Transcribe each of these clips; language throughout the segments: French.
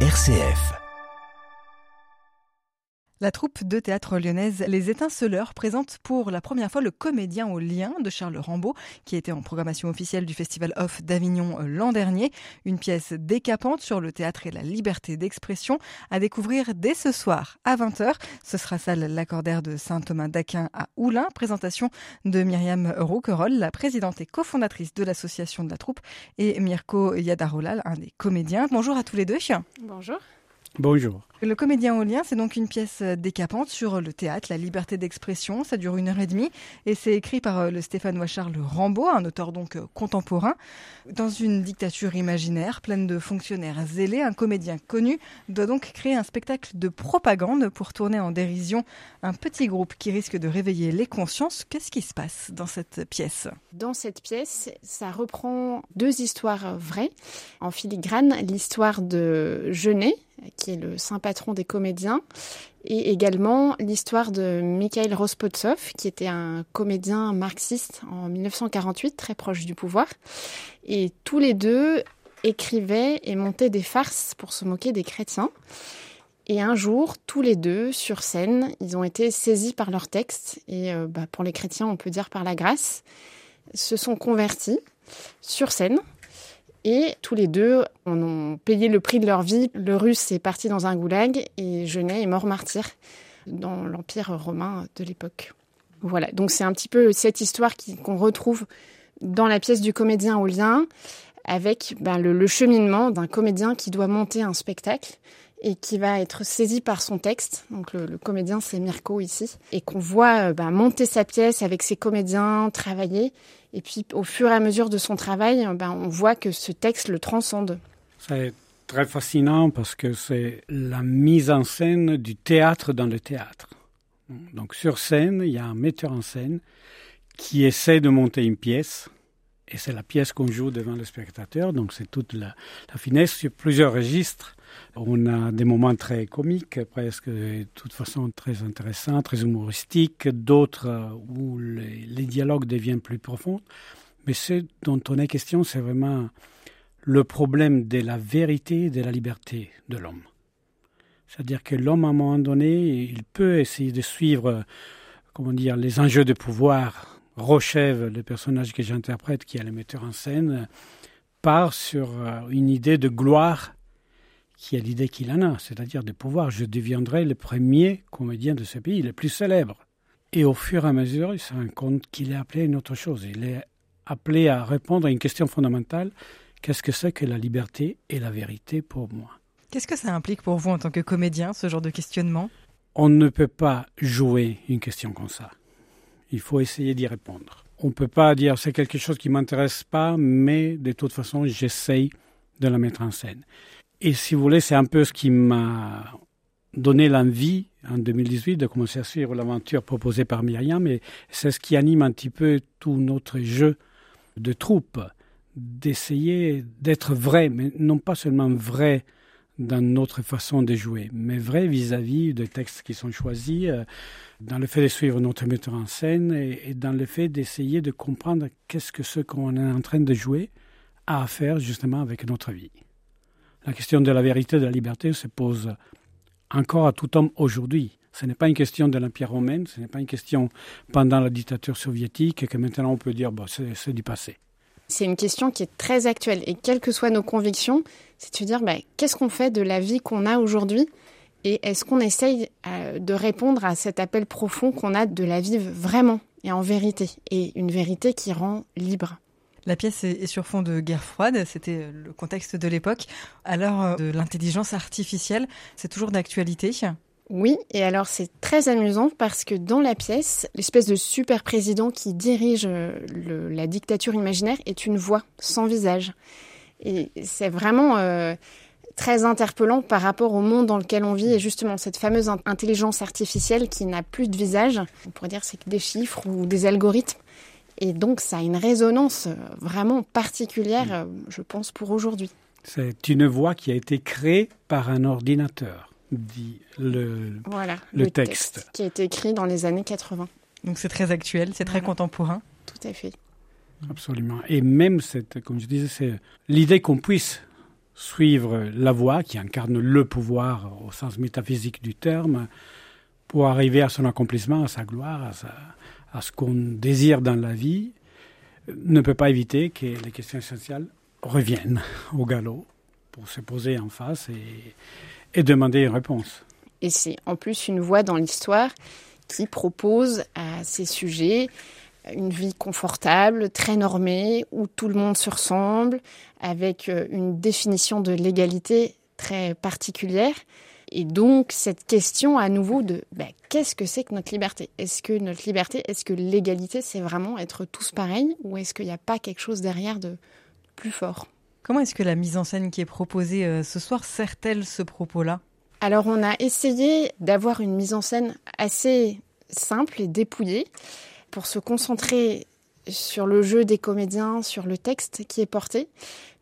RCF. La troupe de théâtre lyonnaise Les Étinceleurs présente pour la première fois le comédien au lien de Charles Rambaud, qui était en programmation officielle du Festival Off d'Avignon euh, l'an dernier. Une pièce décapante sur le théâtre et la liberté d'expression à découvrir dès ce soir à 20h. Ce sera salle Lacordaire de Saint-Thomas d'Aquin à Oulin. Présentation de Myriam Rouquerolles, la présidente et cofondatrice de l'association de la troupe, et Mirko Yadarolal, un des comédiens. Bonjour à tous les deux. Bonjour. Bonjour. Le comédien au lien, c'est donc une pièce euh, décapante sur le théâtre, la liberté d'expression. Ça dure une heure et demie et c'est écrit par euh, le Stéphanois Charles Rambaud, un auteur donc euh, contemporain. Dans une dictature imaginaire pleine de fonctionnaires zélés, un comédien connu doit donc créer un spectacle de propagande pour tourner en dérision un petit groupe qui risque de réveiller les consciences. Qu'est-ce qui se passe dans cette pièce? Dans cette pièce, ça reprend deux histoires vraies. En filigrane, l'histoire de Genet, qui est le saint patron des comédiens, et également l'histoire de Mikhail Rospotsov, qui était un comédien marxiste en 1948, très proche du pouvoir. Et tous les deux écrivaient et montaient des farces pour se moquer des chrétiens. Et un jour, tous les deux, sur scène, ils ont été saisis par leur texte, et euh, bah, pour les chrétiens, on peut dire par la grâce, se sont convertis sur scène et tous les deux en ont payé le prix de leur vie. Le russe est parti dans un goulag et Genet est mort martyr dans l'Empire romain de l'époque. Voilà, donc c'est un petit peu cette histoire qu'on retrouve dans la pièce du comédien au lien, avec ben, le, cheminement d'un comédien qui doit monter un spectacle et qui va être saisi par son texte. Donc le, comédien c'est Mirko ici et qu'on voit ben, monter sa pièce avec ses comédiens, travailler et puis, au fur et à mesure de son travail, ben, on voit que ce texte le transcende. C'est très fascinant parce que c'est la mise en scène du théâtre dans le théâtre. Donc, sur scène, il y a un metteur en scène qui essaie de monter une pièce. Et c'est la pièce qu'on joue devant le spectateur, donc c'est toute la, la finesse sur plusieurs registres on a des moments très comiques, presque de toute façon très intéressants, très humoristiques, d'autres euh, où les, dialogues deviennent plus profonds. Mais ce dont on est question, c'est vraiment le problème de la vérité et de la liberté de l'homme. C'est-à-dire que l'homme, à un moment donné, il peut essayer de suivre, comment dire, les enjeux de pouvoir. Rochève, le personnage que j'interprète, qui est le metteur en scène, part sur euh, une idée de gloire qui a l'idée qu'il en a, c'est-à-dire de pouvoir. Je deviendrai le premier comédien de ce pays, le plus célèbre. Et au fur et à mesure, il se rend compte qu'il est appelé à une autre chose. Il est appelé à répondre à une question fondamentale. Qu'est-ce que c'est que la liberté et la vérité pour moi? Qu'est-ce que ça implique pour vous en tant que comédien, ce genre de questionnement? On ne peut pas jouer une question comme ça. Il faut essayer d'y répondre. On ne peut pas dire c'est quelque chose qui ne m'intéresse pas, mais de toute façon, j'essaye de la mettre en scène. Et si vous voulez, c'est un peu ce qui m'a donné l'envie en 2018 de commencer à suivre l'aventure proposée par Myriam. Et c'est ce qui anime un petit peu tout notre jeu de troupe, d'essayer d'être vrai, mais non pas seulement vrai dans notre façon de jouer, mais vrai vis-à-vis des textes qui sont choisis, euh, dans le fait de suivre notre metteur en scène et, dans le fait d'essayer de comprendre qu'est-ce que ce qu'on est en train de jouer a à faire justement avec notre vie. La question de la vérité et de la liberté se pose encore à tout homme aujourd'hui. Ce n'est pas une question de l'Empire romain, ce n'est pas une question pendant la dictature soviétique que maintenant on peut dire bon, c'est du passé. C'est une question qui est très actuelle et quelles que soient nos convictions, c'est de dire bah, qu'est-ce qu'on fait de la vie qu'on a aujourd'hui? Et est-ce qu'on essaye euh, de répondre à cet appel profond qu'on a de la vivre vraiment et en vérité? Et une vérité qui rend libre. La pièce est sur fond de guerre froide, c'était le contexte de l'époque. L'heure euh, de l'intelligence artificielle, c'est toujours d'actualité. Oui, et alors c'est très amusant parce que dans la pièce, l'espèce de super président qui dirige euh, la dictature imaginaire est une voix sans visage. Et c'est vraiment euh, très interpellant par rapport au monde dans lequel on vit et justement cette fameuse intelligence artificielle qui n'a plus de visage. On pourrait dire c'est que des chiffres ou des algorithmes. Et donc, ça a une résonance euh, vraiment particulière, euh, je pense, pour aujourd'hui. C'est une voix qui a été créée par un ordinateur, dit le, voilà, le, texte. Qui a été écrit dans les années 80. Donc c'est très actuel, c'est très contemporain. Tout à fait. Absolument. Et même, cette, comme je disais, c'est l'idée qu'on puisse suivre la voie qui incarne le pouvoir au sens métaphysique du terme pour arriver à son accomplissement, à sa gloire, à, ce qu'on désire dans la vie, ne peut pas éviter que les questions essentielles reviennent au galop pour se poser en face et, demander une réponse. Et c'est en plus une voie dans l'histoire qui propose à ces sujets une vie confortable, très normée, où tout le monde se ressemble, avec euh, une définition de l'égalité très particulière. Et donc cette question à nouveau de ben, qu'est-ce que c'est que notre liberté? Est-ce que notre liberté, est-ce que l'égalité, c'est vraiment être tous pareils ou est-ce qu'il n'y a pas quelque chose derrière de plus fort? Comment est-ce que la mise en scène qui est proposée euh, ce soir sert-elle ce propos-là? Alors on a essayé d'avoir une mise en scène assez simple et dépouillée pour se concentrer sur le jeu des comédiens, sur le texte qui est porté,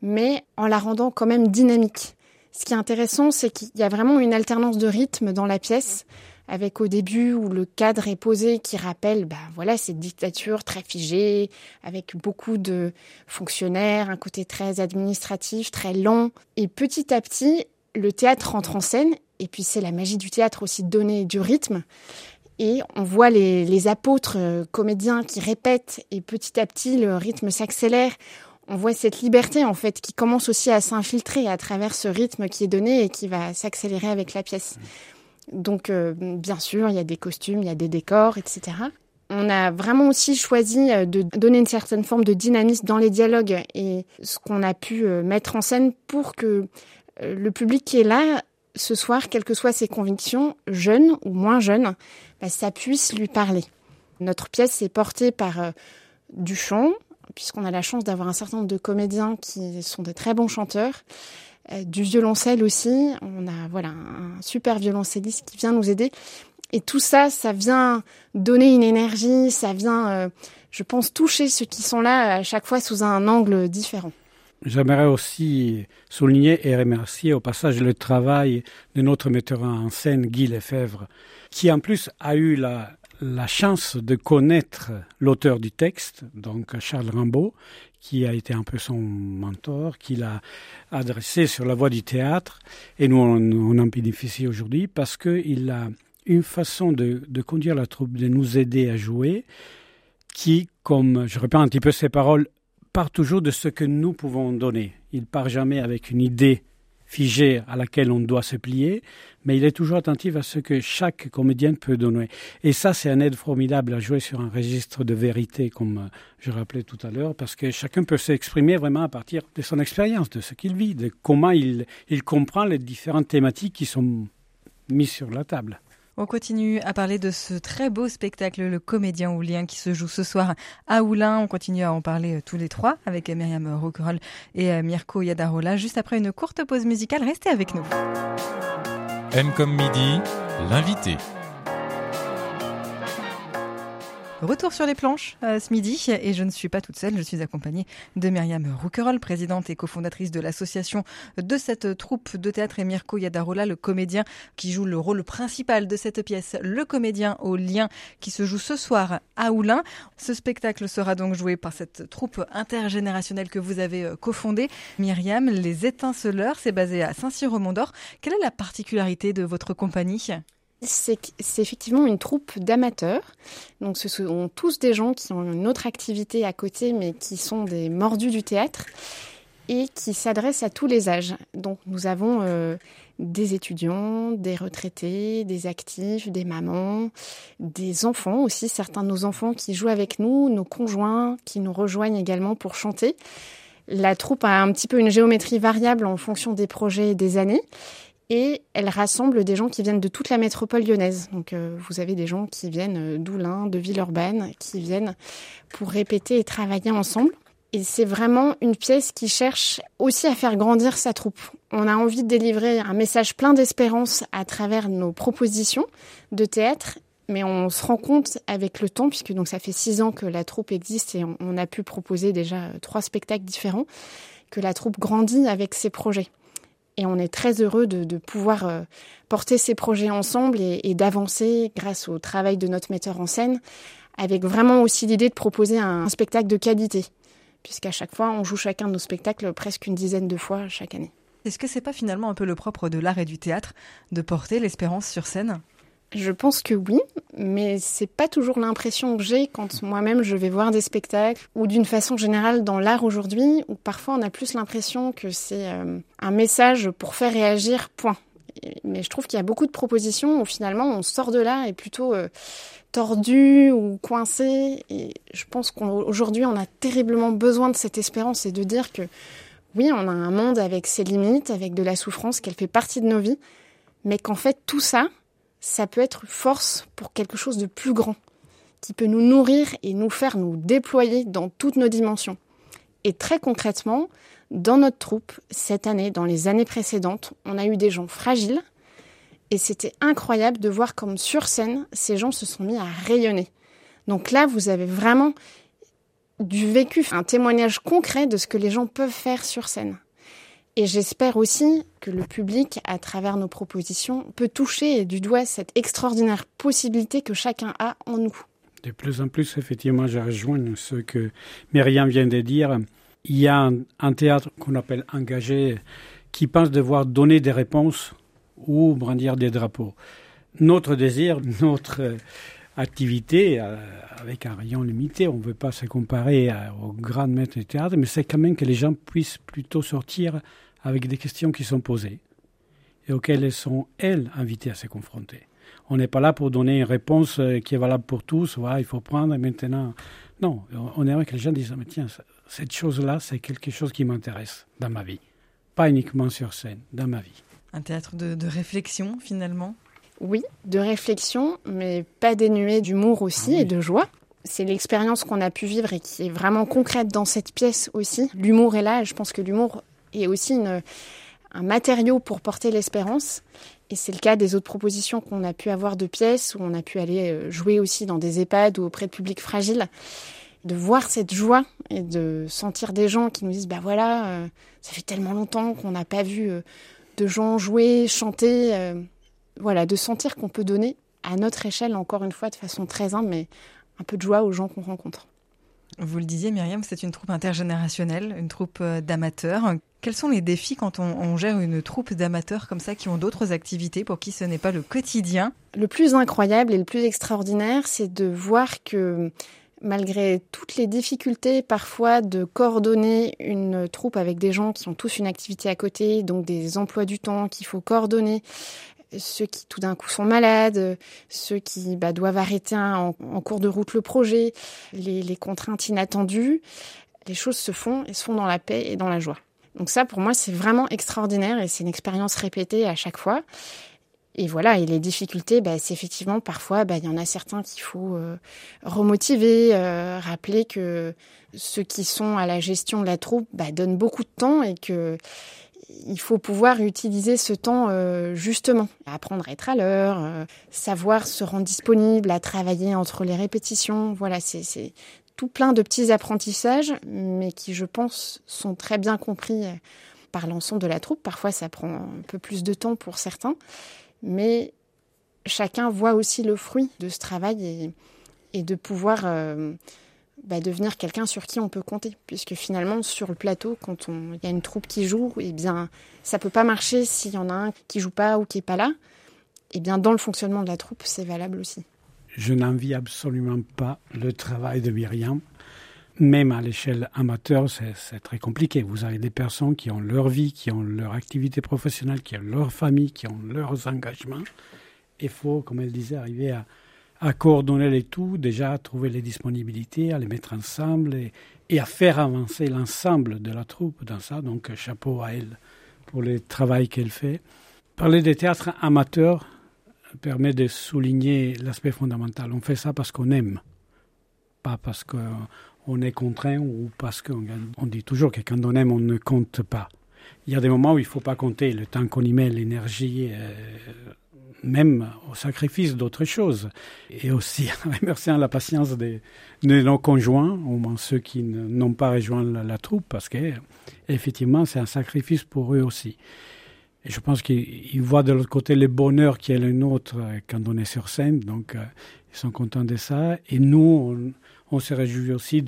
mais en la rendant quand même dynamique. Ce qui est intéressant, c'est qu'il y a vraiment une alternance de rythme dans la pièce, avec au début où le cadre est posé qui rappelle, ben voilà, cette dictature très figée, avec beaucoup de fonctionnaires, un côté très administratif, très lent. Et petit à petit, le théâtre rentre en scène, et puis c'est la magie du théâtre aussi de donner du rythme. Et on voit les, apôtres euh, comédiens qui répètent et petit à petit le rythme s'accélère. On voit cette liberté en fait qui commence aussi à s'infiltrer à travers ce rythme qui est donné et qui va s'accélérer avec la pièce. Donc euh, bien sûr, il y a des costumes, il y a des décors, etc. On a vraiment aussi choisi euh, de donner une certaine forme de dynamisme dans les dialogues et ce qu'on a pu mettre en scène pour que le public qui est là ce soir, quelles que soient ses convictions, jeunes ou moins jeunes, bah, ça puisse lui parler. Notre pièce est portée par euh, du chant, puisqu'on a la chance d'avoir un certain nombre de comédiens qui sont de très bons chanteurs, euh, du violoncelle aussi. On a voilà un super violoncelliste qui vient nous aider. Et tout ça, ça vient donner une énergie, ça vient, euh, je pense, toucher ceux qui sont là à chaque fois sous un angle différent. J'aimerais aussi souligner et remercier au passage le travail de notre metteur en scène, Guy Lefebvre, qui en plus a eu la, la chance de connaître l'auteur du texte, donc Charles Rimbaud, qui a été un peu son mentor, qui l'a adressé sur la voie du théâtre. Et nous, on, en bénéficie aujourd'hui parce qu'il a une façon de, conduire la troupe, de nous aider à jouer, qui, comme je reprends un petit peu ses paroles, part toujours de ce que nous pouvons donner. Il part jamais avec une idée figée à laquelle on doit se plier, mais il est toujours attentif à ce que chaque comédien peut donner. Et ça, c'est un aide formidable à jouer sur un registre de vérité, comme je rappelais tout à l'heure, parce que chacun peut s'exprimer vraiment à partir de son expérience, de ce qu'il vit, de comment il, il comprend les différentes thématiques qui sont mises sur la table. On continue à parler de ce très beau spectacle, Le Comédien Oulien, qui se joue ce soir à Oulin. On continue à en parler euh, tous les trois avec Myriam Roquerolles et euh, Mirko Yadarola. Juste après une courte pause musicale, restez avec nous. M comme midi, l'invité. Retour sur les planches euh, ce midi et je ne suis pas toute seule, je suis accompagnée de Myriam Rouquerolles, présidente et cofondatrice de l'association de cette troupe de théâtre et Mirko Yadarola, le comédien qui joue le rôle principal de cette pièce, le comédien au lien qui se joue ce soir à Oulin. Ce spectacle sera donc joué par cette troupe intergénérationnelle que vous avez euh, cofondée. Myriam, les étinceleurs, c'est basé à Saint-Cyr-au-Mont-d'Or. Quelle est la particularité de votre compagnie? C'est effectivement une troupe d'amateurs. Donc ce sont tous des gens qui ont une autre activité à côté, mais qui sont des mordus du théâtre et qui s'adressent à tous les âges. Donc nous avons euh, des étudiants, des retraités, des actifs, des mamans, des enfants aussi, certains de nos enfants qui jouent avec nous, nos conjoints qui nous rejoignent également pour chanter. La troupe a un petit peu une géométrie variable en fonction des projets et des années et elle rassemble des gens qui viennent de toute la métropole lyonnaise. Donc euh, vous avez des gens qui viennent euh, d'Oulin, de Villeurbanne, qui viennent pour répéter et travailler ensemble. Et c'est vraiment une pièce qui cherche aussi à faire grandir sa troupe. On a envie de délivrer un message plein d'espérance à travers nos propositions de théâtre, mais on se rend compte avec le temps, puisque donc ça fait six ans que la troupe existe et on, a pu proposer déjà euh, trois spectacles différents, que la troupe grandit avec ses projets. Et on est très heureux de, pouvoir euh, porter ces projets ensemble et, d'avancer grâce au travail de notre metteur en scène, avec vraiment aussi l'idée de proposer un, spectacle de qualité, puisqu'à chaque fois, on joue chacun de nos spectacles presque une dizaine de fois chaque année. Est-ce que c'est pas finalement un peu le propre de l'art et du théâtre de porter l'espérance sur scène? Je pense que oui, mais c'est pas toujours l'impression que j'ai quand moi-même je vais voir des spectacles ou d'une façon générale dans l'art aujourd'hui où parfois on a plus l'impression que c'est euh, un message pour faire réagir, point. Mais je trouve qu'il y a beaucoup de propositions où finalement on sort de là et plutôt euh, tordu ou coincé. Et je pense qu'aujourd'hui on a terriblement besoin de cette espérance et de dire que oui, on a un monde avec ses limites, avec de la souffrance, qu'elle fait partie de nos vies, mais qu'en fait tout ça, ça peut être force pour quelque chose de plus grand, qui peut nous nourrir et nous faire nous déployer dans toutes nos dimensions. Et très concrètement, dans notre troupe, cette année, dans les années précédentes, on a eu des gens fragiles, et c'était incroyable de voir comme sur scène, ces gens se sont mis à rayonner. Donc là, vous avez vraiment du vécu, un témoignage concret de ce que les gens peuvent faire sur scène. Et j'espère aussi que le public, à travers nos propositions, peut toucher du doigt cette extraordinaire possibilité que chacun a en nous. De plus en plus, effectivement, je rejoins ce que Myriam vient de dire. Il y a un, théâtre qu'on appelle engagé qui pense devoir donner des réponses ou brandir des drapeaux. Notre désir, notre activité, euh, avec un rayon limité, on ne veut pas se comparer aux grands maîtres de théâtre, mais c'est quand même que les gens puissent plutôt sortir avec des questions qui sont posées et auxquelles elles sont, elles, invitées à se confronter. On n'est pas là pour donner une réponse euh, qui est valable pour tous, voilà, il faut prendre maintenant. Non, on aimerait que les gens disent, mais tiens, cette chose-là, c'est quelque chose qui m'intéresse dans ma vie. Pas uniquement sur scène, dans ma vie. Un théâtre de réflexion, finalement? Oui, de réflexion, mais pas dénué d'humour aussi ah et de joie. C'est l'expérience qu'on a pu vivre et qui est vraiment concrète dans cette pièce aussi. L'humour est là et je pense que l'humour et aussi un matériau pour porter l'espérance. Et c'est le cas des autres propositions qu'on a pu avoir de pièces, où on a pu aller euh, jouer aussi dans des EHPAD ou auprès de publics fragiles. De voir cette joie et de sentir des gens qui nous disent, bah voilà, euh, ça fait tellement longtemps qu'on n'a pas vu euh, de gens jouer, chanter. Voilà, de sentir qu'on peut donner à notre échelle, encore une fois, de façon très humble, mais un peu de joie aux gens qu'on rencontre. Vous le disiez, Myriam, c'est une troupe intergénérationnelle, une troupe d'amateurs. Quels sont les défis quand on, gère une troupe d'amateurs comme ça qui ont d'autres activités pour qui ce n'est pas le quotidien? Le plus incroyable et le plus extraordinaire, c'est de voir que malgré toutes les difficultés parfois de coordonner une troupe avec des gens qui ont tous une activité à côté, donc des emplois du temps qu'il faut coordonner, ceux qui tout d'un coup sont malades, ceux qui bah, doivent arrêter en, cours de route le projet, les, contraintes inattendues, les choses se font et se font dans la paix et dans la joie. Donc ça, pour moi, c'est vraiment extraordinaire et c'est une expérience répétée à chaque fois. Et voilà, et les difficultés, bah, c'est effectivement parfois, bah, il y en a certains qu'il faut euh, remotiver, euh, rappeler que ceux qui sont à la gestion de la troupe bah, donnent beaucoup de temps et que il faut pouvoir utiliser ce temps euh, justement, apprendre à être à l'heure, savoir se rendre disponible, à travailler entre les répétitions. Voilà, c'est tout plein de petits apprentissages, mais qui, je pense, sont très bien compris par l'ensemble de la troupe. Parfois, ça prend un peu plus de temps pour certains, mais chacun voit aussi le fruit de ce travail et, de pouvoir euh, bah, devenir quelqu'un sur qui on peut compter. Puisque finalement, sur le plateau, quand il y a une troupe qui joue, eh bien, ça peut pas marcher s'il y en a un qui joue pas ou qui est pas là. Eh bien, dans le fonctionnement de la troupe, c'est valable aussi je n'envie absolument pas le travail de Myriam. Même à l'échelle amateur, c'est très compliqué. Vous avez des personnes qui ont leur vie, qui ont leur activité professionnelle, qui ont leur famille, qui ont leurs engagements. Il faut, comme elle disait, arriver à, coordonner les tout, déjà à trouver les disponibilités, à les mettre ensemble et, à faire avancer l'ensemble de la troupe dans ça. Donc, chapeau à elle pour le travail qu'elle fait. Parler des théâtres amateurs, permet de souligner l'aspect fondamental. On fait ça parce qu'on aime, pas parce qu'on est contraint ou parce qu'on on dit toujours que quand on aime, on ne compte pas. Il y a des moments où il ne faut pas compter le temps qu'on y met, l'énergie, euh, même au sacrifice d'autres choses. Et aussi en remerciant la patience de, nos conjoints, au moins ceux qui n'ont pas rejoint la, troupe, parce que effectivement, c'est un sacrifice pour eux aussi. Et je pense qu'ils voient de l'autre côté le bonheur qui est le nôtre euh, quand on est sur scène. Donc, euh, ils sont contents de ça. Et nous, on, se réjouit aussi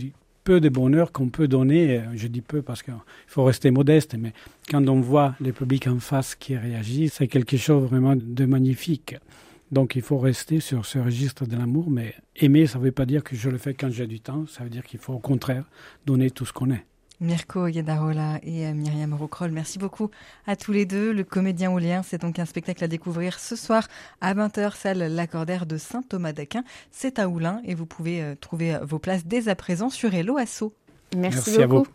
peu de bonheur qu'on peut donner. Je dis peu parce qu'il faut rester modeste, mais quand on voit le public en face qui réagit, c'est quelque chose vraiment de magnifique. Donc il faut rester sur ce registre de l'amour, mais aimer, ça ne veut pas dire que je le fais quand j'ai du temps, ça veut dire qu'il faut au contraire donner tout ce qu'on est. Mirko Yedarola et euh, Myriam Rocrol, merci beaucoup à tous les deux. Le Comédien au lien, c'est donc un spectacle à découvrir ce soir à 20h, salle Lacordaire de Saint-Thomas d'Aquin. C'est à Oulin et vous pouvez euh, trouver euh, vos places dès à présent sur Hello Asso. Merci, beaucoup.